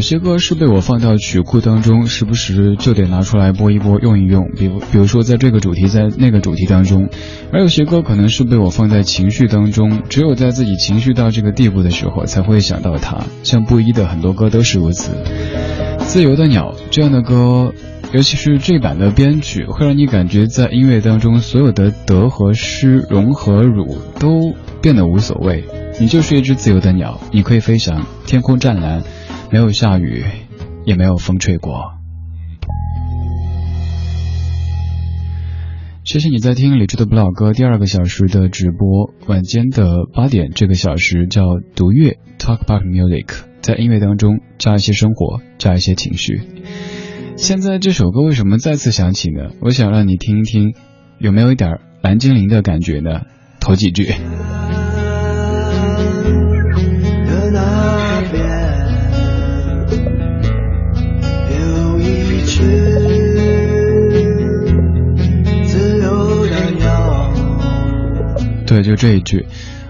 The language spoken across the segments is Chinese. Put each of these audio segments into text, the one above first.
有些歌是被我放到曲库当中，时不时就得拿出来播一播、用一用。比如，比如说在这个主题，在那个主题当中。而有些歌可能是被我放在情绪当中，只有在自己情绪到这个地步的时候，才会想到它。像布衣的很多歌都是如此。自由的鸟这样的歌，尤其是这版的编曲，会让你感觉在音乐当中所有的得和失、荣和辱都变得无所谓。你就是一只自由的鸟，你可以飞翔，天空湛蓝，没有下雨，也没有风吹过。谢谢你在听李志的不老歌第二个小时的直播，晚间的八点这个小时叫读乐 Talk About Music，在音乐当中加一些生活，加一些情绪。现在这首歌为什么再次响起呢？我想让你听一听，有没有一点蓝精灵的感觉呢？头几句。对，就这一句。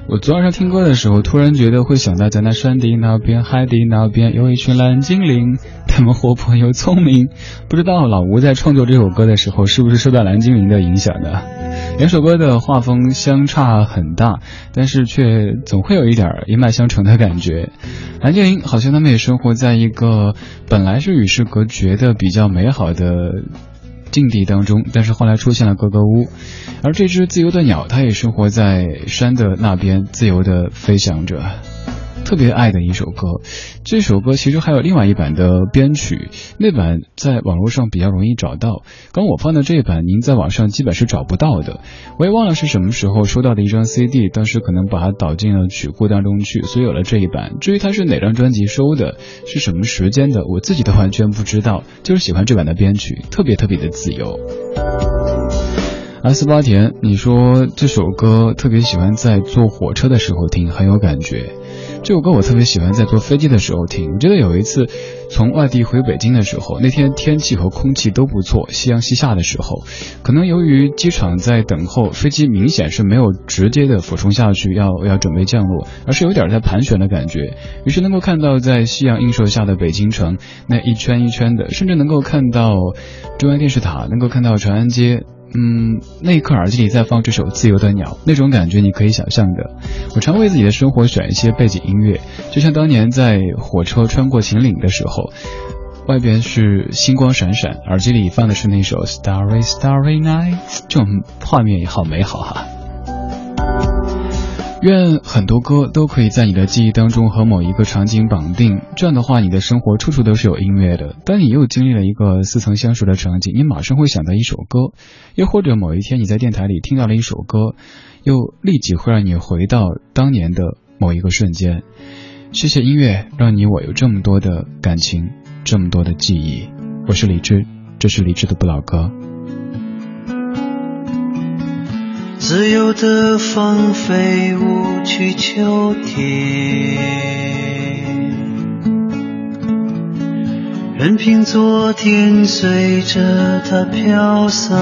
我昨晚上听歌的时候，突然觉得会想到，在那山顶那边、海底那边，有一群蓝精灵，他们活泼又聪明。不知道老吴在创作这首歌的时候，是不是受到蓝精灵的影响呢？两首歌的画风相差很大，但是却总会有一点一脉相承的感觉。蓝精灵好像他们也生活在一个本来是与世隔绝的比较美好的。境地当中，但是后来出现了格格巫，而这只自由的鸟，它也生活在山的那边，自由的飞翔着。特别爱的一首歌，这首歌其实还有另外一版的编曲，那版在网络上比较容易找到。刚我放的这一版，您在网上基本是找不到的。我也忘了是什么时候收到的一张 CD，当时可能把它导进了曲库当中去，所以有了这一版。至于它是哪张专辑收的，是什么时间的，我自己都完全不知道。就是喜欢这版的编曲，特别特别的自由。阿斯巴田，你说这首歌特别喜欢在坐火车的时候听，很有感觉。这首歌我特别喜欢在坐飞机的时候听。我记得有一次从外地回北京的时候，那天天气和空气都不错，夕阳西下的时候，可能由于机场在等候，飞机明显是没有直接的俯冲下去要 要准备降落，而是有点在盘旋的感觉。于是能够看到在夕阳映射下的北京城那一圈一圈的，甚至能够看到中央电视塔，能够看到长安街。嗯，那一刻耳机里在放这首《自由的鸟》，那种感觉你可以想象的。我常为自己的生活选一些背景音乐，就像当年在火车穿过秦岭的时候，外边是星光闪闪，耳机里放的是那首《Starry Starry Night》，这种画面也好美好哈。愿很多歌都可以在你的记忆当中和某一个场景绑定，这样的话，你的生活处处都是有音乐的。当你又经历了一个似曾相识的场景，你马上会想到一首歌，又或者某一天你在电台里听到了一首歌，又立即会让你回到当年的某一个瞬间。谢谢音乐，让你我有这么多的感情，这么多的记忆。我是李志，这是李志的不老歌。自由的放飞舞去秋天，任凭昨天随着它飘散。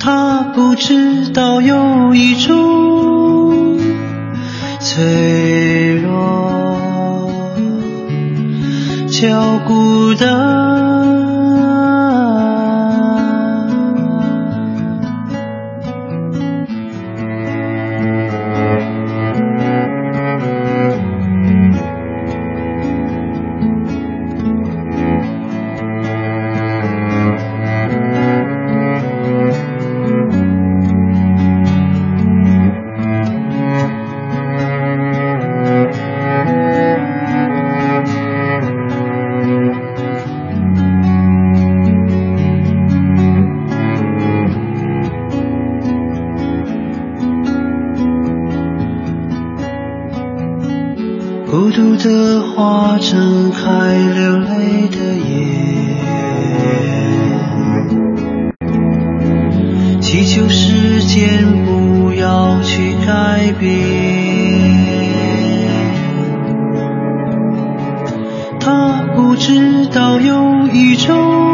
他不知道有一种脆弱叫孤单、孤独的花。睁开流泪的眼，祈求时间不要去改变。他不知道有一种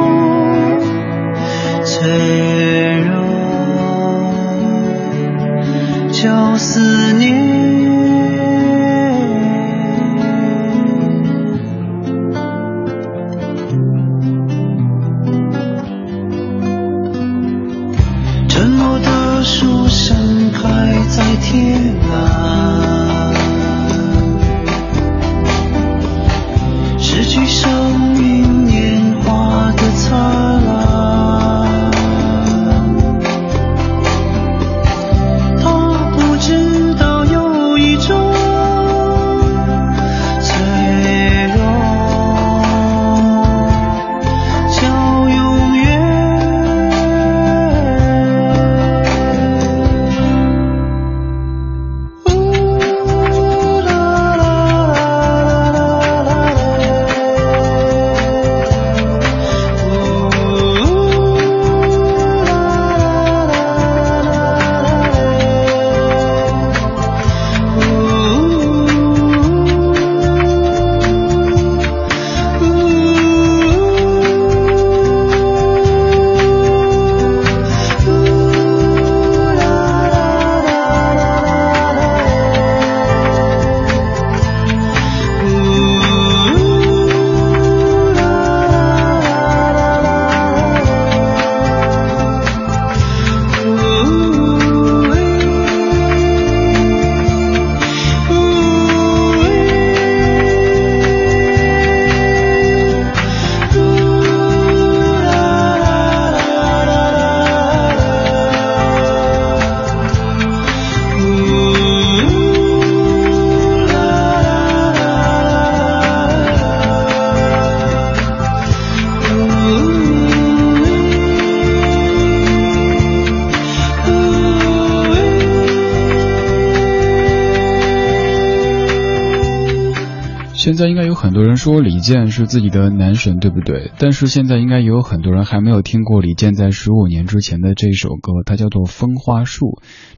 说李健是自己的男神，对不对？但是现在应该也有很多人还没有听过李健在十五年之前的这首歌，它叫做《风花树》。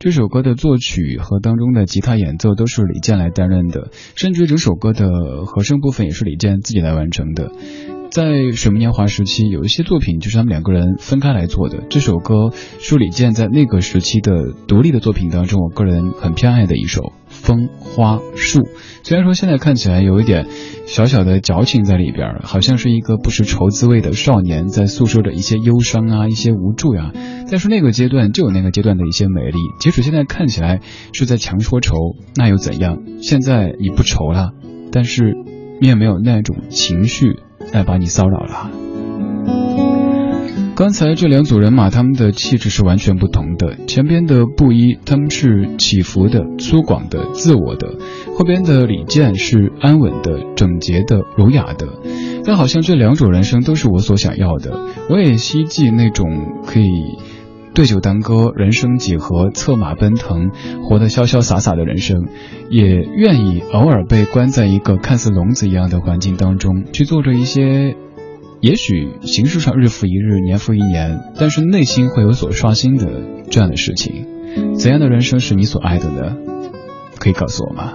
这首歌的作曲和当中的吉他演奏都是李健来担任的，甚至整首歌的和声部分也是李健自己来完成的。在水木年华时期，有一些作品就是他们两个人分开来做的。这首歌是李健在那个时期的独立的作品当中，我个人很偏爱的一首。风花树，虽然说现在看起来有一点小小的矫情在里边，好像是一个不识愁滋味的少年在诉说着一些忧伤啊，一些无助呀。但是那个阶段就有那个阶段的一些美丽，即使现在看起来是在强说愁，那又怎样？现在你不愁了，但是你也没有那种情绪来把你骚扰了。刚才这两组人马，他们的气质是完全不同的。前边的布衣，他们是起伏的、粗犷的、自我的；后边的李健是安稳的、整洁的、儒雅的。但好像这两种人生都是我所想要的。我也希冀那种可以对酒当歌、人生几何、策马奔腾、活得潇潇洒洒的人生，也愿意偶尔被关在一个看似笼子一样的环境当中，去做着一些。也许形式上日复一日、年复一年，但是内心会有所刷新的这样的事情。怎样的人生是你所爱的呢？可以告诉我吗？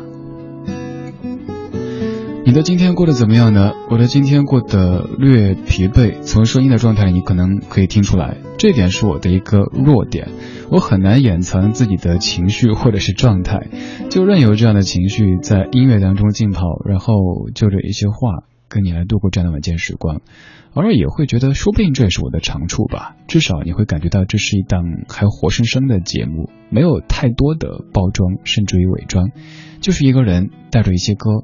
你的今天过得怎么样呢？我的今天过得略疲惫，从声音的状态你可能可以听出来，这点是我的一个弱点。我很难掩藏自己的情绪或者是状态，就任由这样的情绪在音乐当中浸泡，然后就着一些话。跟你来度过这样的晚间时光，偶尔也会觉得，说不定这也是我的长处吧。至少你会感觉到这是一档还活生生的节目，没有太多的包装，甚至于伪装，就是一个人带着一些歌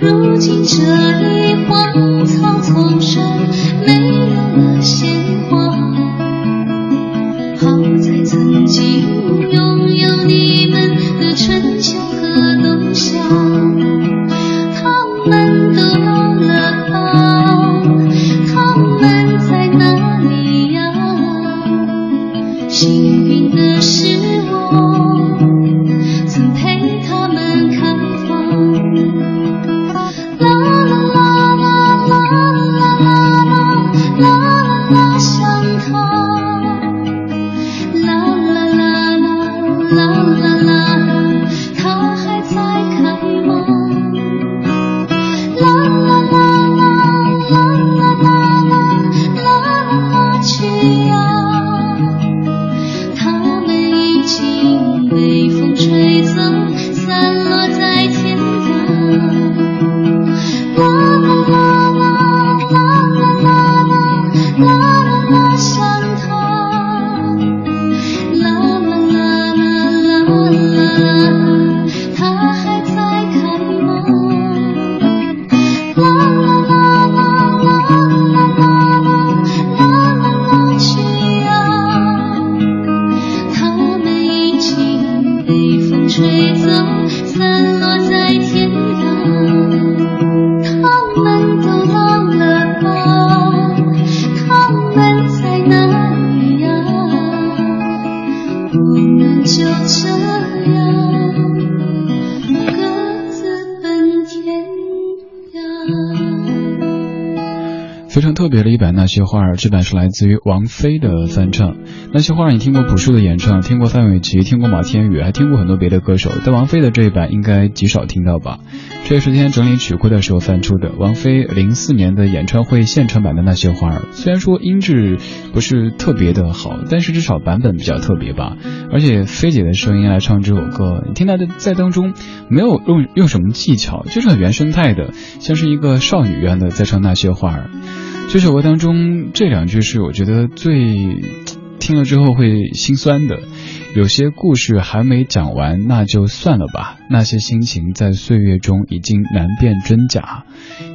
如今这里荒草丛生没有了鲜特别的一版《那些花儿》，这版是来自于王菲的翻唱。《那些花儿》，你听过朴树的演唱，听过范玮琪，听过马天宇，还听过很多别的歌手。但王菲的这一版应该极少听到吧？这也是今天整理曲库的时候翻出的。王菲零四年的演唱会现场版的《那些花儿》，虽然说音质不是特别的好，但是至少版本比较特别吧。而且菲姐的声音来唱这首歌，你听她的在当中没有用用什么技巧，就是很原生态的，像是一个少女一样的在唱《那些花儿》。这首歌当中这两句是我觉得最听了之后会心酸的。有些故事还没讲完，那就算了吧。那些心情在岁月中已经难辨真假。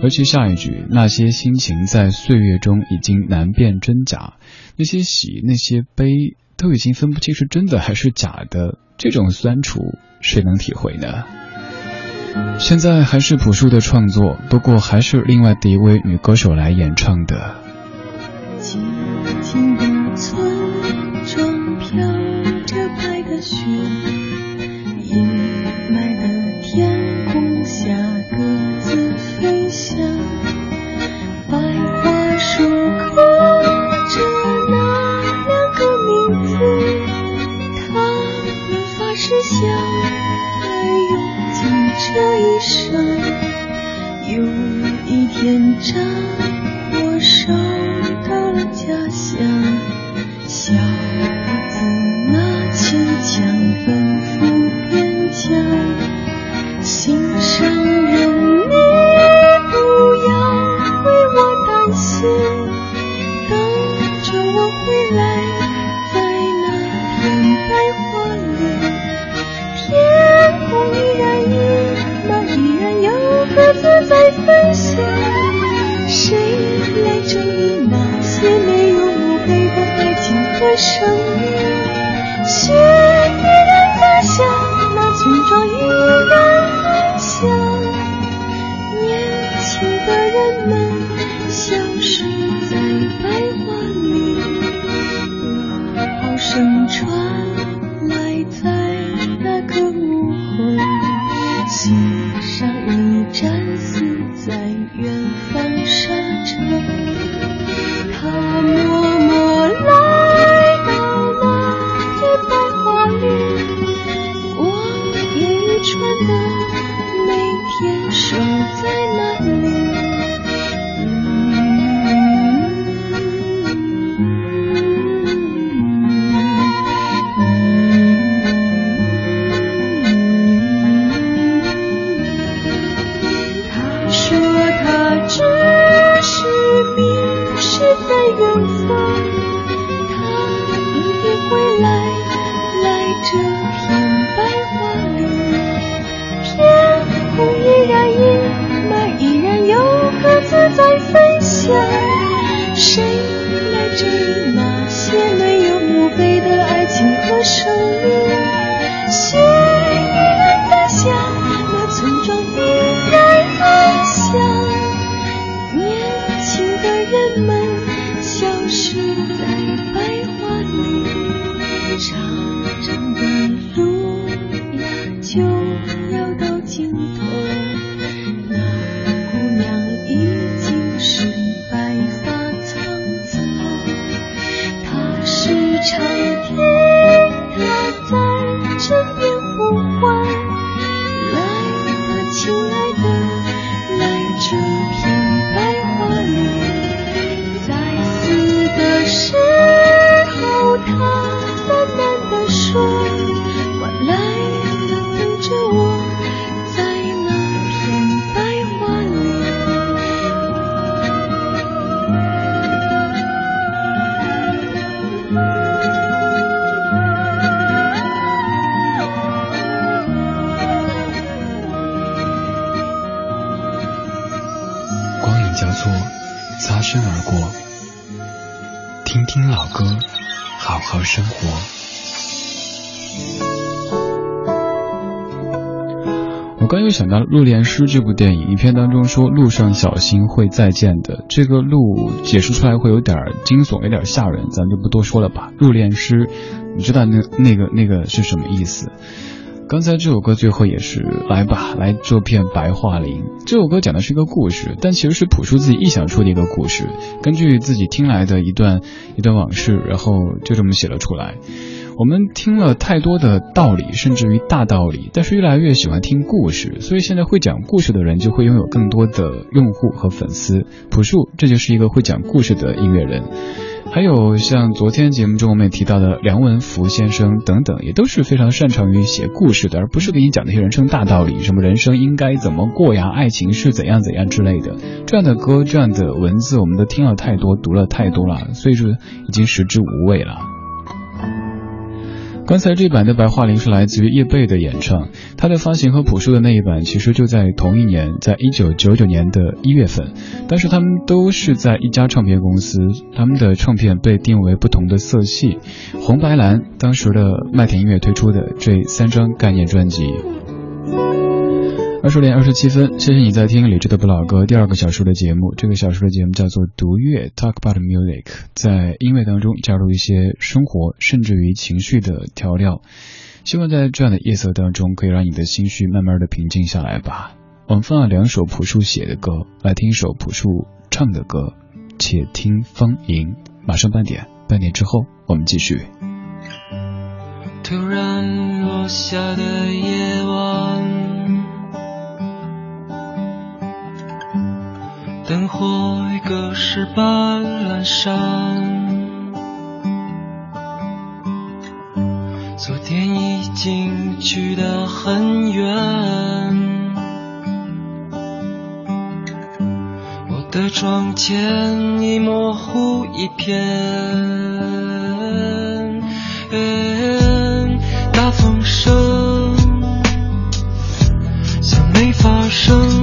尤其下一句，那些心情在岁月中已经难辨真假。那些喜，那些悲，都已经分不清是真的还是假的。这种酸楚，谁能体会呢？现在还是朴树的创作，不过还是另外的一位女歌手来演唱的。等擦身而过。听听老歌，好好生活。我刚又想到《入殓师》这部电影，影片当中说路上小心会再见的，这个路解释出来会有点惊悚，有点吓人，咱就不多说了吧。入殓师，你知道那那个那个是什么意思？刚才这首歌最后也是来吧，来这片白桦林。这首歌讲的是一个故事，但其实是朴树自己臆想出的一个故事，根据自己听来的一段一段往事，然后就这么写了出来。我们听了太多的道理，甚至于大道理，但是越来越喜欢听故事，所以现在会讲故事的人就会拥有更多的用户和粉丝。朴树，这就是一个会讲故事的音乐人。还有像昨天节目中我们也提到的梁文福先生等等，也都是非常擅长于写故事的，而不是给你讲那些人生大道理，什么人生应该怎么过呀，爱情是怎样怎样之类的。这样的歌，这样的文字，我们都听了太多，读了太多了，所以说已经食之无味了。刚才这版的《白桦林》是来自于叶蓓的演唱，他的发行和朴树的那一版其实就在同一年，在一九九九年的一月份，但是他们都是在一家唱片公司，他们的唱片被定为不同的色系，红白蓝，当时的麦田音乐推出的这三张概念专辑。二十点二十七分，谢谢你在听李志的不老歌第二个小时的节目。这个小时的节目叫做读乐，Talk about music，在音乐当中加入一些生活甚至于情绪的调料。希望在这样的夜色当中，可以让你的心绪慢慢的平静下来吧。我们放了两首朴树写的歌，来听一首朴树唱的歌，且听风吟。马上半点，半点之后我们继续。突然落下的夜晚。灯火已隔世般阑珊，昨天已经去得很远，我的窗前已模糊一片，大风声像没发生。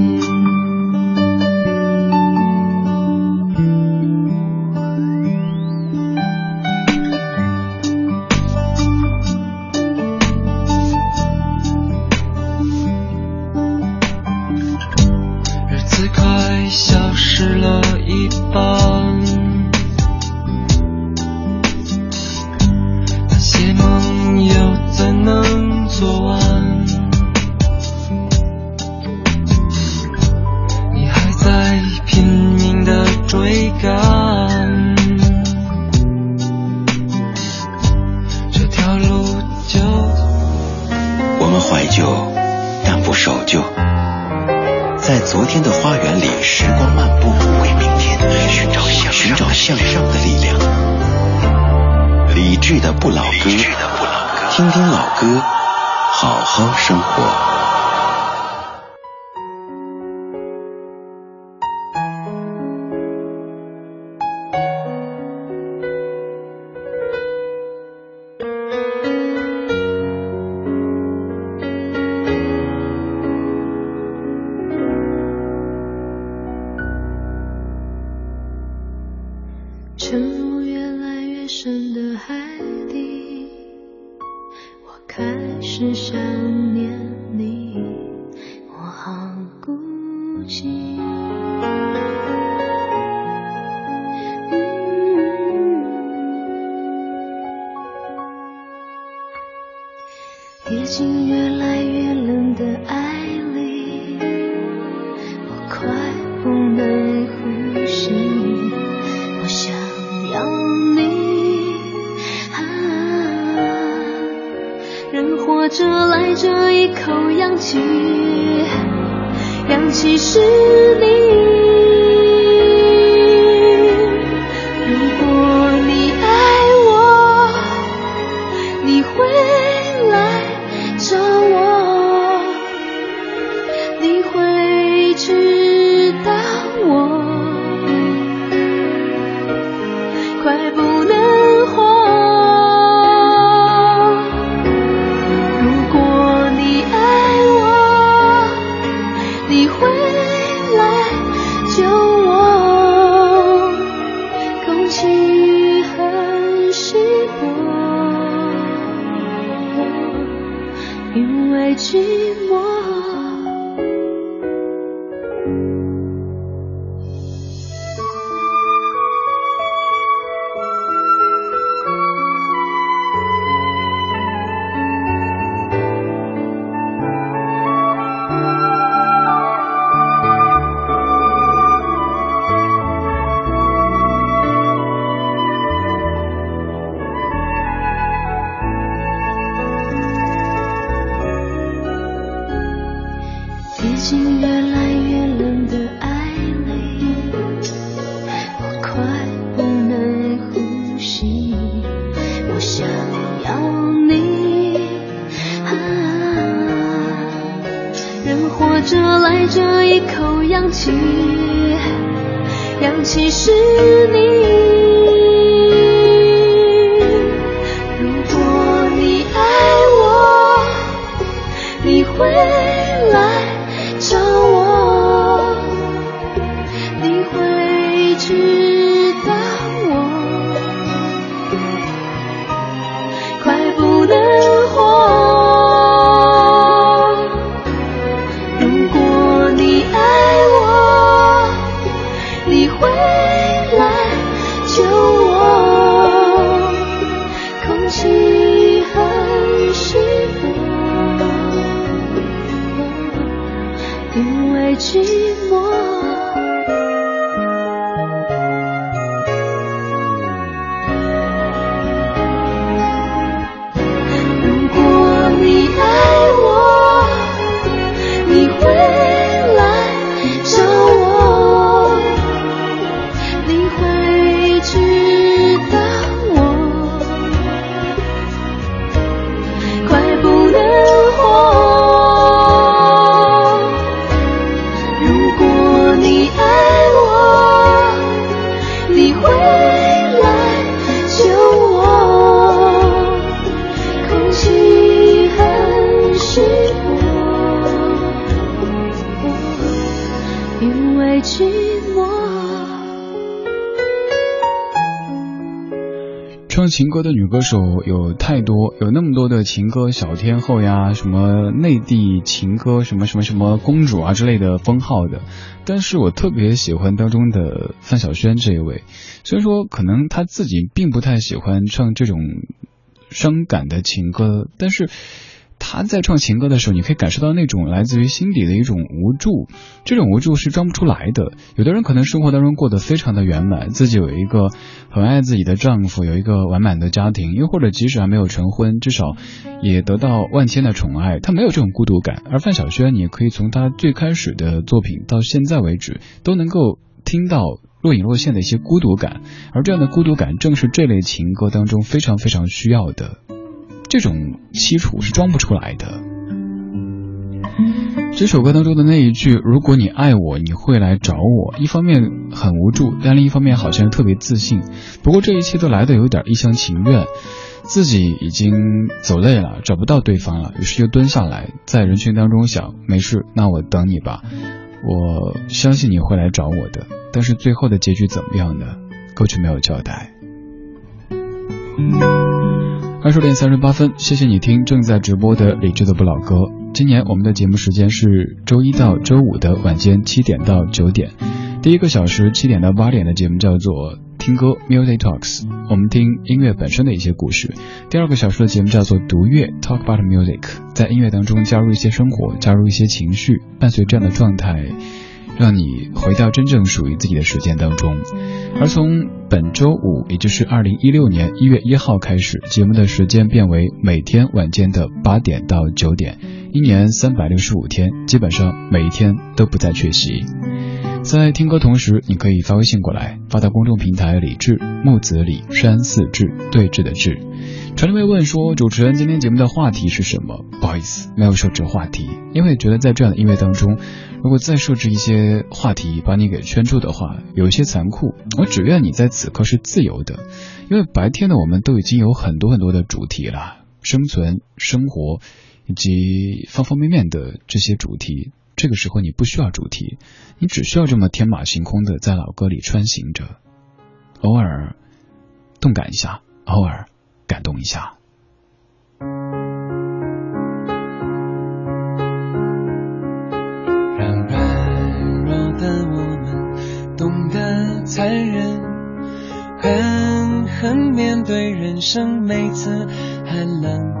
生活。一口氧气氧气是你其实你。唱情歌的女歌手有太多，有那么多的情歌小天后呀，什么内地情歌什么什么什么公主啊之类的封号的。但是我特别喜欢当中的范晓萱这一位，虽然说可能她自己并不太喜欢唱这种伤感的情歌，但是。他在唱情歌的时候，你可以感受到那种来自于心底的一种无助，这种无助是装不出来的。有的人可能生活当中过得非常的圆满，自己有一个很爱自己的丈夫，有一个完满的家庭，又或者即使还没有成婚，至少也得到万千的宠爱，他没有这种孤独感。而范晓萱，你可以从她最开始的作品到现在为止，都能够听到若隐若现的一些孤独感，而这样的孤独感正是这类情歌当中非常非常需要的。这种凄楚是装不出来的。这首歌当中的那一句“如果你爱我，你会来找我”，一方面很无助，但另一方面好像特别自信。不过这一切都来的有点一厢情愿，自己已经走累了，找不到对方了，于是就蹲下来，在人群当中想：没事，那我等你吧，我相信你会来找我的。但是最后的结局怎么样呢？歌曲没有交代。二十点三十八分，谢谢你听正在直播的理智的不老歌。今年我们的节目时间是周一到周五的晚间七点到九点，第一个小时七点到八点的节目叫做听歌 Music Talks，我们听音乐本身的一些故事。第二个小时的节目叫做读乐 Talk about music，在音乐当中加入一些生活，加入一些情绪，伴随这样的状态。让你回到真正属于自己的时间当中。而从本周五，也就是二零一六年一月一号开始，节目的时间变为每天晚间的八点到九点，一年三百六十五天，基本上每一天都不再缺席。在听歌同时，你可以发微信过来，发到公众平台“李志木子李山寺志对峙的志”。传媒问说：“主持人，今天节目的话题是什么？”不好意思，没有设置话题，因为觉得在这样的音乐当中，如果再设置一些话题把你给圈住的话，有一些残酷。我只愿你在此刻是自由的，因为白天的我们都已经有很多很多的主题了，生存、生活以及方方面面的这些主题。这个时候你不需要主题，你只需要这么天马行空的在老歌里穿行着，偶尔动感一下，偶尔感动一下。让软弱的我们懂得残忍，狠狠面对人生每次寒冷，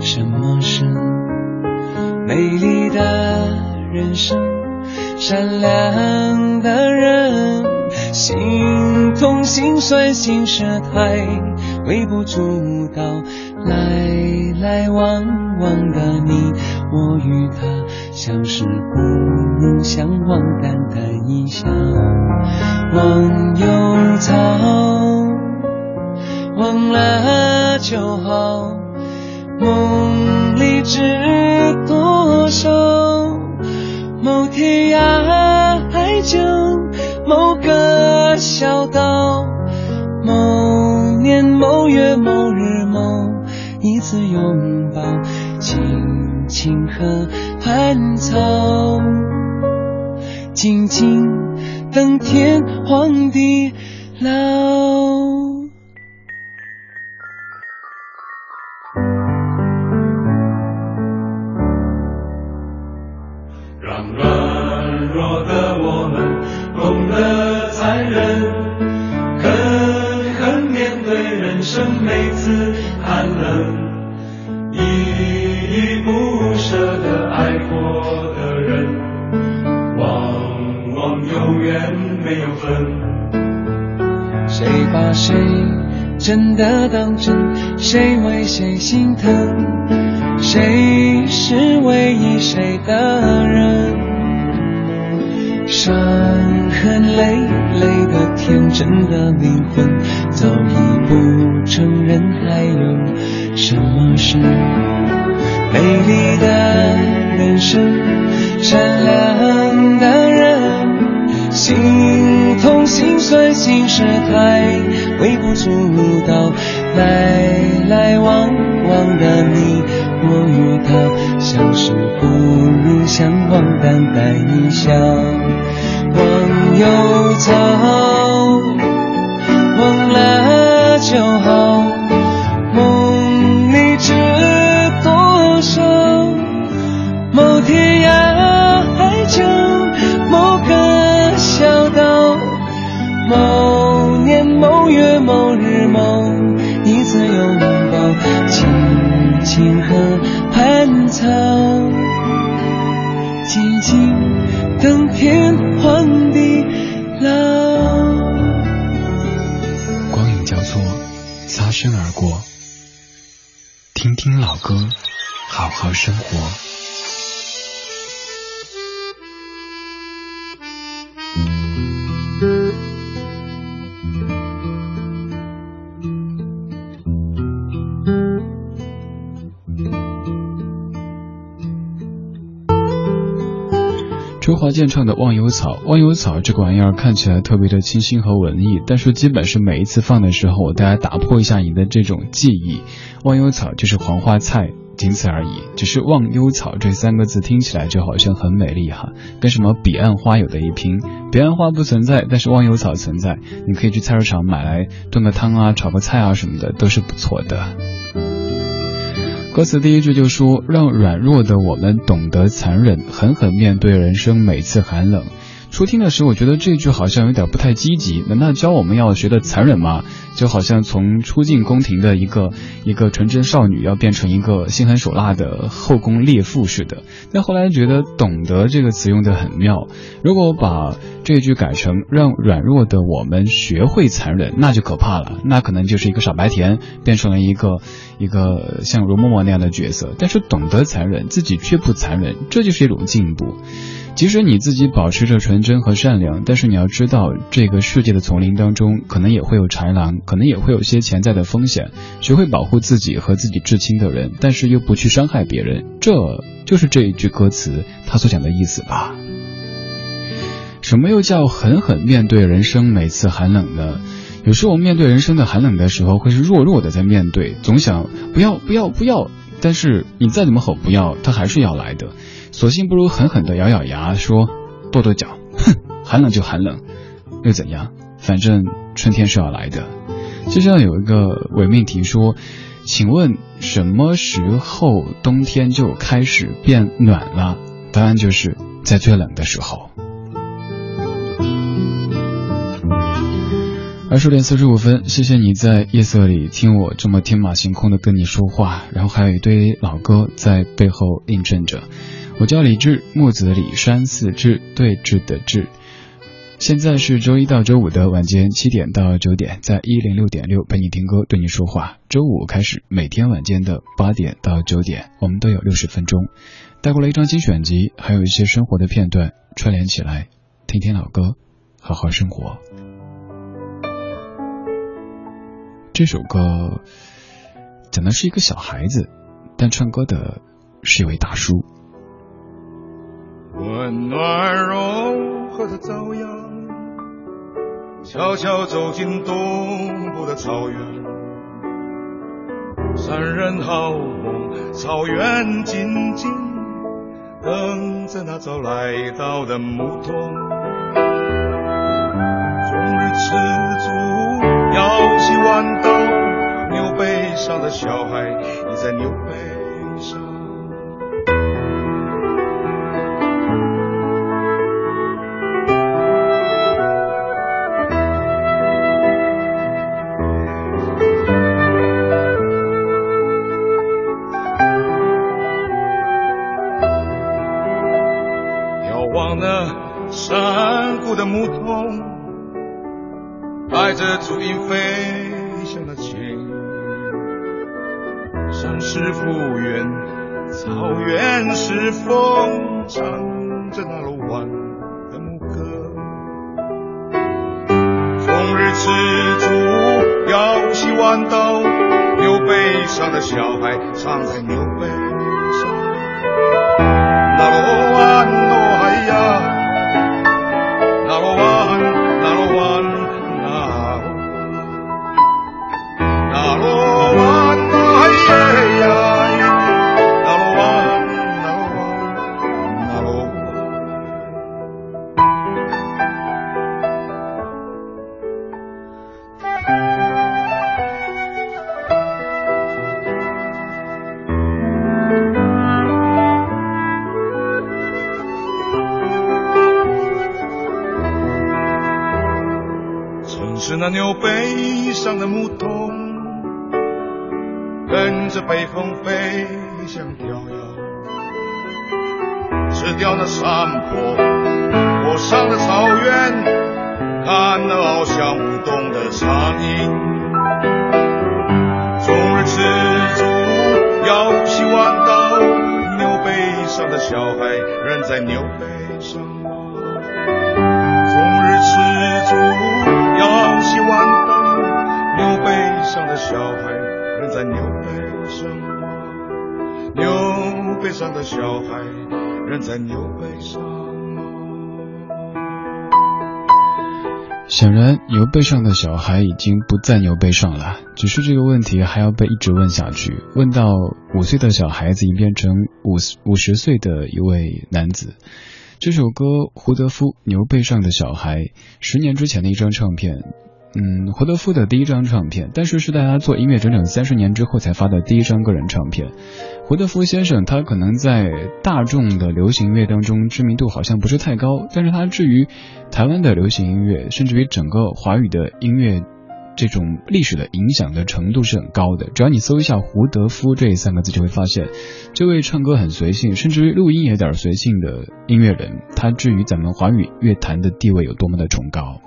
什么是。美丽的人生善良的人，心痛心酸心事太微不足道，来来往往的你，我与他相识不如相忘，淡淡一笑，忘忧草，忘了就好，梦里知多少。某天涯海角，某个小岛，某年某月某日某一次拥抱，青青河畔草，静静等天荒地老。谁把谁真的当真？谁为谁心疼？谁是唯一谁的人？伤痕累累的天真的灵魂，早已不承认还有什么是美丽的人生？善良的，心痛心酸心事太微不足道，来来往往的你。我与他相识不如相忘，淡淡一笑，忘忧草，生活。周华健唱的《忘忧草》，忘忧草这个玩意儿看起来特别的清新和文艺，但是基本是每一次放的时候，大家打破一下你的这种记忆。忘忧草就是黄花菜，仅此而已。只是忘忧草这三个字听起来就好像很美丽哈，跟什么彼岸花有的一拼。彼岸花不存在，但是忘忧草存在，你可以去菜市场买来炖个汤啊，炒个菜啊什么的，都是不错的。歌词第一句就说：“让软弱的我们懂得残忍，狠狠面对人生每次寒冷。”初听的时候，我觉得这句好像有点不太积极。难道教我们要学的残忍吗？就好像从初进宫廷的一个一个纯真少女，要变成一个心狠手辣的后宫烈妇似的。但后来觉得“懂得”这个词用的很妙。如果把这句改成“让软弱的我们学会残忍”，那就可怕了。那可能就是一个傻白甜变成了一个一个像容嬷嬷那样的角色。但是懂得残忍，自己却不残忍，这就是一种进步。即使你自己保持着纯真和善良，但是你要知道，这个世界的丛林当中，可能也会有豺狼，可能也会有些潜在的风险。学会保护自己和自己至亲的人，但是又不去伤害别人，这就是这一句歌词他所讲的意思吧。什么又叫狠狠面对人生每次寒冷呢？有时候面对人生的寒冷的时候，会是弱弱的在面对，总想不要不要不要，但是你再怎么吼不要，它还是要来的。索性不如狠狠地咬咬牙，说跺跺脚，哼，寒冷就寒冷，又怎样？反正春天是要来的。就像有一个伪命题说，请问什么时候冬天就开始变暖了？答案就是在最冷的时候。二十点四十五分，谢谢你在夜色里听我这么天马行空的跟你说话，然后还有一堆老歌在背后印证着。我叫李志，木子李山寺志，对峙的志。现在是周一到周五的晚间七点到九点，在一零六点六陪你听歌，对你说话。周五开始，每天晚间的八点到九点，我们都有六十分钟，带过了一张精选集，还有一些生活的片段串联起来，听听老歌，好好生活。这首歌讲的是一个小孩子，但唱歌的是一位大叔。温暖柔和的朝阳，悄悄走进东部的草原。山人好梦，草原静静等着那早来到的牧童。终日吃足，摇起弯刀，牛背上的小孩倚在牛背上。牧童带着足音飞翔的琴，山是复原，草原是风，唱着那罗湾的牧歌。终日吃足，摇起弯刀，牛背上的小孩藏在牛背上的牧童，跟着北风飞向飘摇，吃掉那山坡我上了草原，看那翱翔舞动的苍蝇。终日吃足，摇起弯刀，牛背上的小孩仍在牛背上。小孩仍在牛背上。牛背上的小孩仍在牛背上。显然，牛背上的小孩已经不在牛背上了。只是这个问题还要被一直问下去，问到五岁的小孩子已变成五五十岁的一位男子。这首歌《胡德夫牛背上的小孩》，十年之前的一张唱片，嗯，胡德夫的第一张唱片，但是是在他做音乐整整三十年之后才发的第一张个人唱片。胡德夫先生，他可能在大众的流行音乐当中知名度好像不是太高，但是他至于台湾的流行音乐，甚至于整个华语的音乐。这种历史的影响的程度是很高的。只要你搜一下胡德夫这三个字，就会发现，这位唱歌很随性，甚至于录音也有点随性的音乐人，他至于咱们华语乐坛的地位有多么的崇高。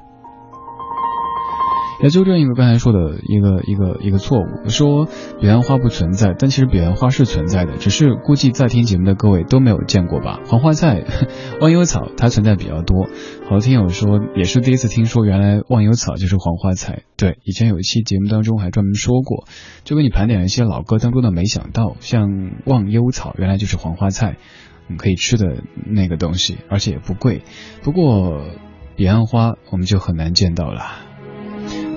来纠正一个刚才说的一个一个一个错误，说彼岸花不存在，但其实彼岸花是存在的，只是估计在听节目的各位都没有见过吧。黄花菜、忘忧草它存在比较多。好多听友说也是第一次听说，原来忘忧草就是黄花菜。对，以前有一期节目当中还专门说过，就给你盘点了一些老歌当中的没想到，像忘忧草原来就是黄花菜，可以吃的那个东西，而且也不贵。不过彼岸花我们就很难见到了。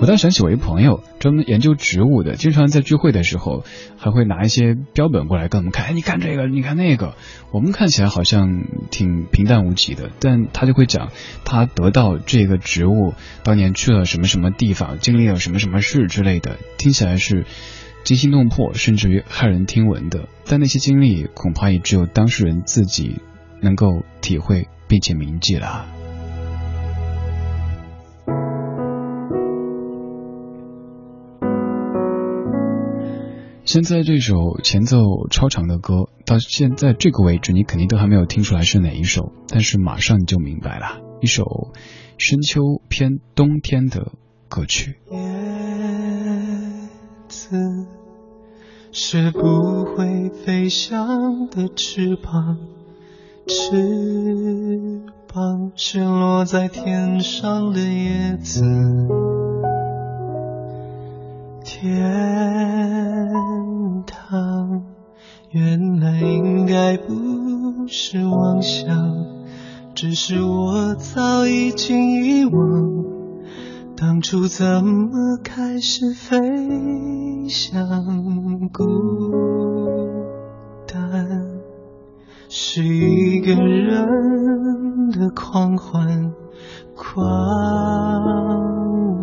我倒想起我一朋友，专门研究植物的，经常在聚会的时候还会拿一些标本过来跟我们看。哎，你看这个，你看那个。我们看起来好像挺平淡无奇的，但他就会讲他得到这个植物当年去了什么什么地方，经历了什么什么事之类的，听起来是惊心动魄，甚至于骇人听闻的。但那些经历恐怕也只有当事人自己能够体会并且铭记了。现在这首前奏超长的歌，到现在这个位置，你肯定都还没有听出来是哪一首，但是马上就明白了，一首深秋偏冬天的歌曲。叶子是不会飞翔的翅膀，翅膀是落在天上的叶子。天堂原来应该不是妄想，只是我早已经遗忘。当初怎么开始飞翔？孤单是一个人的狂欢，狂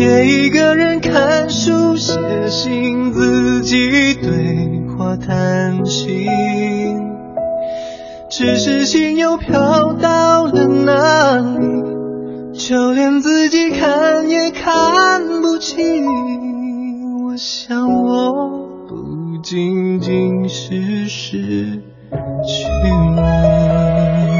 也一个人看书、写信、自己对话谈心，只是心又飘到了哪里？就连自己看也看不清，我想我不仅仅是失去你。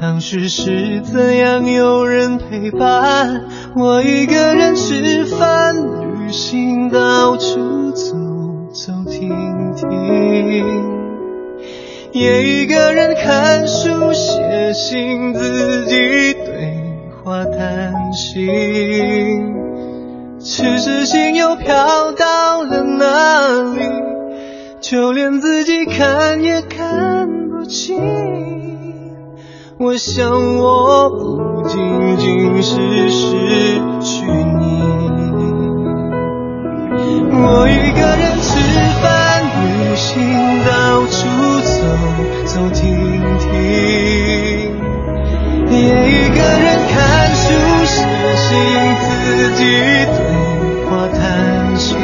当时是怎样有人陪伴我一个人吃饭、旅行、到处走走停停，也一个人看书、写信、自己对话谈心，只是心又飘到了哪里？就连自己看也看不清，我想我不仅仅是失去你。我一个人吃饭、旅行、到处走走停停，也一个人看书、写信、自己对话谈心。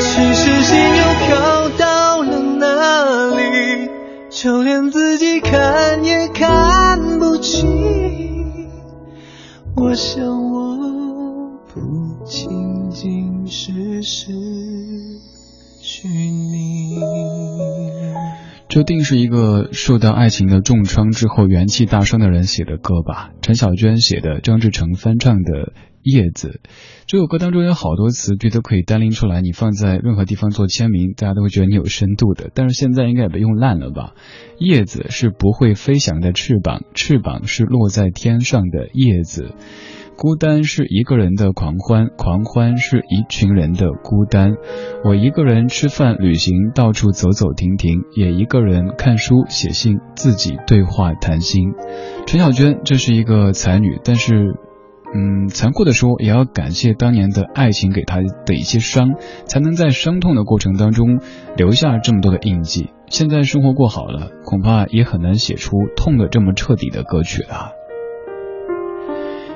只是心就连自己看也看不清。我想我不仅仅是失去你。这定是一个受到爱情的重创之后元气大伤的人写的歌吧？陈小娟写的，张志成翻唱的。叶子这首歌当中有好多词句都可以单拎出来，你放在任何地方做签名，大家都会觉得你有深度的。但是现在应该也被用烂了吧？叶子是不会飞翔的翅膀，翅膀是落在天上的叶子。孤单是一个人的狂欢，狂欢是一群人的孤单。我一个人吃饭、旅行，到处走走停停，也一个人看书、写信，自己对话谈心。陈小娟这是一个才女，但是。嗯，残酷的说，也要感谢当年的爱情给他的一些伤，才能在伤痛的过程当中留下这么多的印记。现在生活过好了，恐怕也很难写出痛的这么彻底的歌曲了。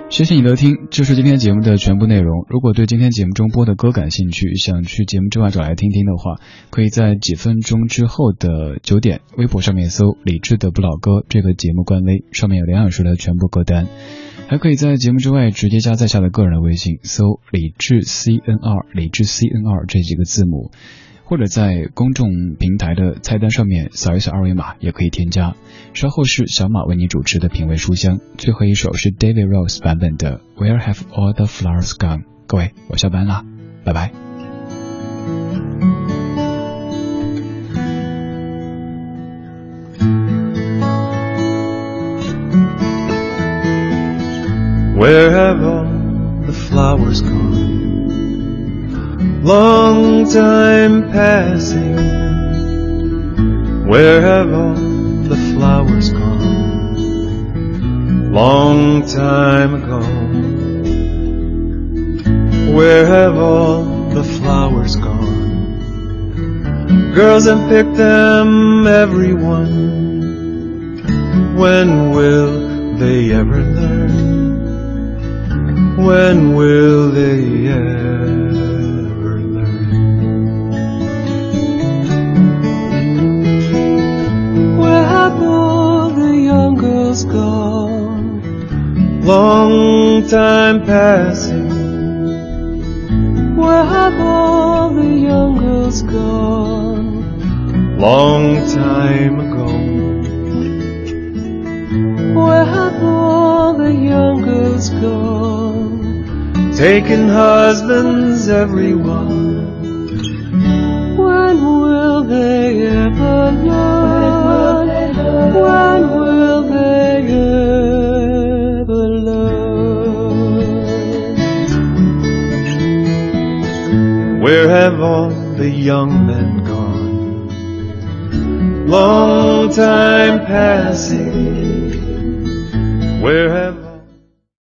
谢谢你的听，这是今天节目的全部内容。如果对今天节目中播的歌感兴趣，想去节目之外找来听听的话，可以在几分钟之后的九点，微博上面搜“李志的不老歌”这个节目官微，上面有梁老师的全部歌单。还可以在节目之外直接加在下的个人微信，搜“李智 C N R”“ 李智 C N R” 这几个字母。或者在公众平台的菜单上面扫一扫二维码，也可以添加。稍后是小马为你主持的品味书香，最后一首是 David Rose 版本的 Where Have All the Flowers Gone？各位，我下班啦，拜拜。All the flowers gone? long time passing. Where have all the flowers gone? Long time ago. Where have all the flowers gone? Girls have picked them, everyone. When will they ever learn? When will they ever? Learn? Where have all the young girls gone, long time passing. Where have all the young girls gone? Long time Taking husbands, everyone. When will they ever learn? When will they ever learn? Where have all the young men gone? Long time passing. Where have